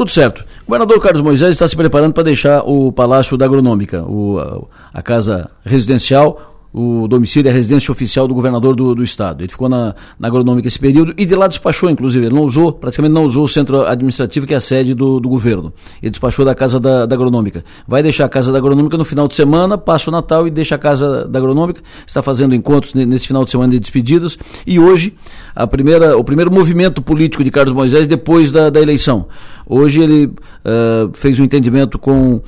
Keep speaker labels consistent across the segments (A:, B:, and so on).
A: Tudo certo. O governador Carlos Moisés está se preparando para deixar o Palácio da Agronômica, o, a, a casa residencial o domicílio e a residência oficial do governador do, do estado. Ele ficou na, na agronômica esse período e de lá despachou, inclusive. Ele não usou, praticamente não usou o centro administrativo, que é a sede do, do governo. Ele despachou da casa da, da agronômica. Vai deixar a casa da agronômica no final de semana, passa o Natal e deixa a casa da agronômica. Está fazendo encontros nesse final de semana de despedidas. E hoje, a primeira, o primeiro movimento político de Carlos Moisés depois da, da eleição. Hoje ele uh, fez um entendimento com uh,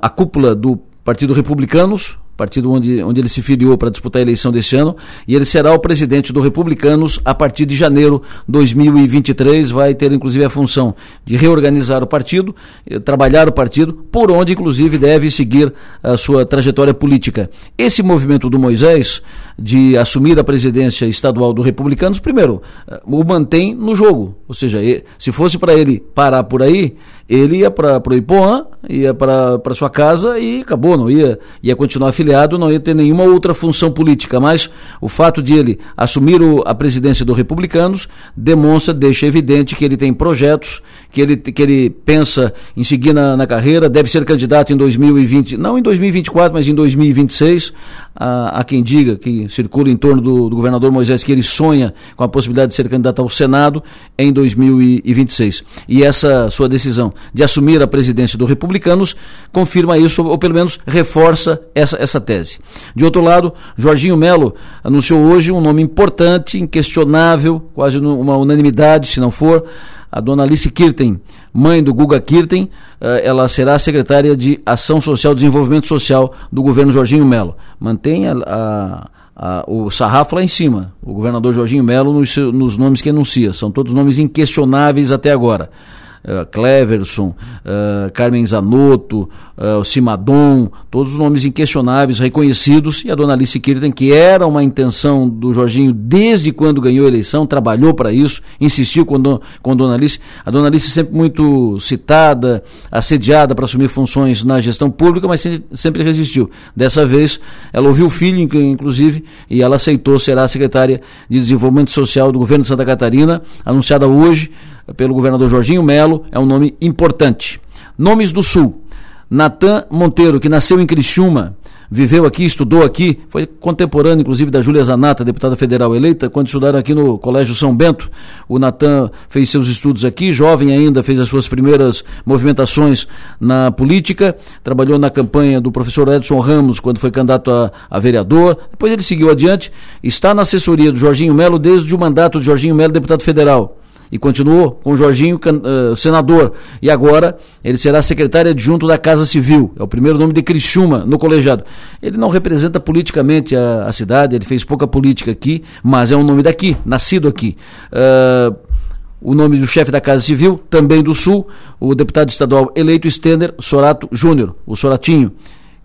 A: a cúpula do Partido Republicanos, partido onde, onde ele se filiou para disputar a eleição deste ano, e ele será o presidente do Republicanos a partir de janeiro de 2023. Vai ter inclusive a função de reorganizar o partido, eh, trabalhar o partido, por onde inclusive deve seguir a sua trajetória política. Esse movimento do Moisés de assumir a presidência estadual do Republicanos, primeiro, eh, o mantém no jogo. Ou seja, se fosse para ele parar por aí, ele ia para o Ipoã, ia para sua casa e acabou, não ia, ia continuar afiliado, não ia ter nenhuma outra função política. Mas o fato de ele assumir o, a presidência do Republicanos demonstra, deixa evidente que ele tem projetos, que ele, que ele pensa em seguir na, na carreira, deve ser candidato em 2020, não em 2024, mas em 2026. Há, há quem diga que circula em torno do, do governador Moisés que ele sonha com a possibilidade de ser candidato ao Senado em 2026. E essa sua decisão de assumir a presidência do Republicanos confirma isso, ou pelo menos reforça essa, essa tese. De outro lado, Jorginho Melo anunciou hoje um nome importante, inquestionável, quase uma unanimidade, se não for, a dona Alice Kirten, mãe do Guga Kirten, eh, ela será secretária de Ação Social e Desenvolvimento Social do governo Jorginho Melo. Mantém a, a, a, o sarrafo lá em cima, o governador Jorginho Melo nos, nos nomes que anuncia. São todos nomes inquestionáveis até agora uh, Cleverson, uh, Carmen Zanotto, uh, Simadon, todos os nomes inquestionáveis, reconhecidos, e a dona Alice Kirten, que era uma intenção do Jorginho desde quando ganhou a eleição, trabalhou para isso, insistiu com, do, com a dona Alice. A dona Alice sempre muito citada, assediada para assumir funções na gestão pública, mas sempre resistiu. Dessa vez, ela ouviu o filho, inclusive, e ela aceitou, será a secretária de Desenvolvimento Social do governo de Santa Catarina, anunciada hoje pelo governador Jorginho Melo, é um nome importante. Nomes do Sul. Natan Monteiro, que nasceu em Criciúma, viveu aqui, estudou aqui, foi contemporâneo, inclusive, da Júlia Zanata, deputada federal eleita, quando estudaram aqui no Colégio São Bento. O Natan fez seus estudos aqui, jovem ainda, fez as suas primeiras movimentações na política, trabalhou na campanha do professor Edson Ramos, quando foi candidato a, a vereador, depois ele seguiu adiante, está na assessoria do Jorginho Melo desde o mandato de Jorginho Melo, deputado federal e continuou com Jorginho, uh, senador. E agora ele será secretário adjunto da Casa Civil. É o primeiro nome de Criciúma no colegiado. Ele não representa politicamente a, a cidade, ele fez pouca política aqui, mas é um nome daqui, nascido aqui. Uh, o nome do chefe da Casa Civil, também do Sul, o deputado estadual eleito Stender Sorato Júnior, o Soratinho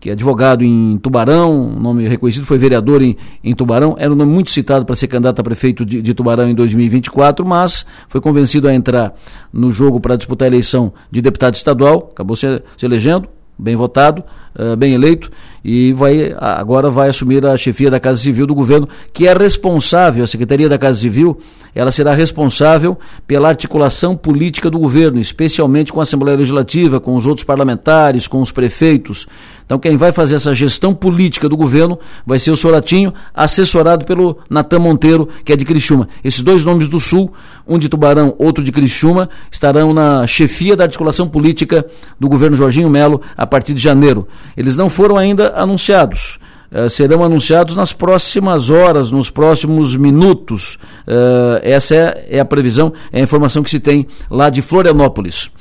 A: que é advogado em Tubarão, nome reconhecido, foi vereador em, em Tubarão, era um nome muito citado para ser candidato a prefeito de, de, Tubarão em 2024, mas foi convencido a entrar no jogo para disputar a eleição de deputado estadual, acabou se, se elegendo, bem votado, uh, bem eleito, e vai, agora vai assumir a chefia da Casa Civil do governo, que é responsável, a Secretaria da Casa Civil, ela será responsável pela articulação política do governo, especialmente com a Assembleia Legislativa, com os outros parlamentares, com os prefeitos. Então, quem vai fazer essa gestão política do governo vai ser o Soratinho, assessorado pelo Natan Monteiro, que é de Criciúma. Esses dois nomes do Sul, um de Tubarão, outro de Criciúma, estarão na chefia da articulação política do governo Jorginho Melo a partir de janeiro. Eles não foram ainda anunciados. Uh, serão anunciados nas próximas horas, nos próximos minutos. Uh, essa é, é, a previsão, é a informação que se tem lá de Florianópolis.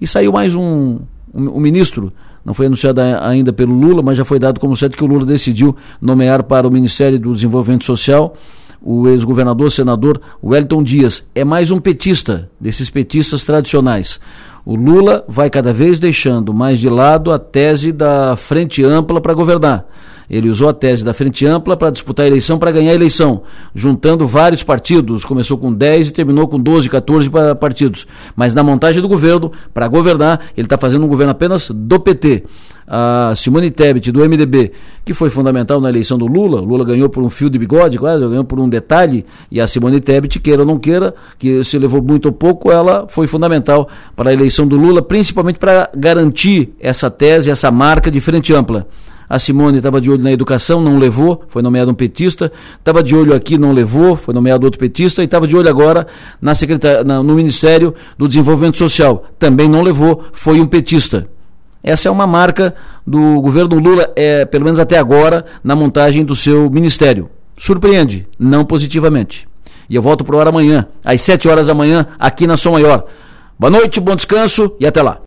A: E saiu mais um, um, um ministro, não foi anunciado ainda pelo Lula, mas já foi dado como certo que o Lula decidiu nomear para o Ministério do Desenvolvimento Social o ex-governador, senador Wellington Dias. É mais um petista, desses petistas tradicionais. O Lula vai cada vez deixando mais de lado a tese da frente ampla para governar. Ele usou a tese da frente ampla para disputar a eleição, para ganhar a eleição, juntando vários partidos. Começou com 10 e terminou com 12, 14 partidos. Mas na montagem do governo, para governar, ele está fazendo um governo apenas do PT. a Simone Tebet, do MDB, que foi fundamental na eleição do Lula, o Lula ganhou por um fio de bigode quase, ganhou por um detalhe, e a Simone Tebet, queira ou não queira, que se levou muito ou pouco, ela foi fundamental para a eleição do Lula, principalmente para garantir essa tese, essa marca de frente ampla. A Simone estava de olho na educação, não levou, foi nomeado um petista. Estava de olho aqui, não levou, foi nomeado outro petista. E estava de olho agora na. Na, no Ministério do Desenvolvimento Social. Também não levou, foi um petista. Essa é uma marca do governo Lula, é, pelo menos até agora, na montagem do seu ministério. Surpreende, não positivamente. E eu volto para o ar amanhã, às 7 horas da manhã, aqui na Som Maior. Boa noite, bom descanso e até lá.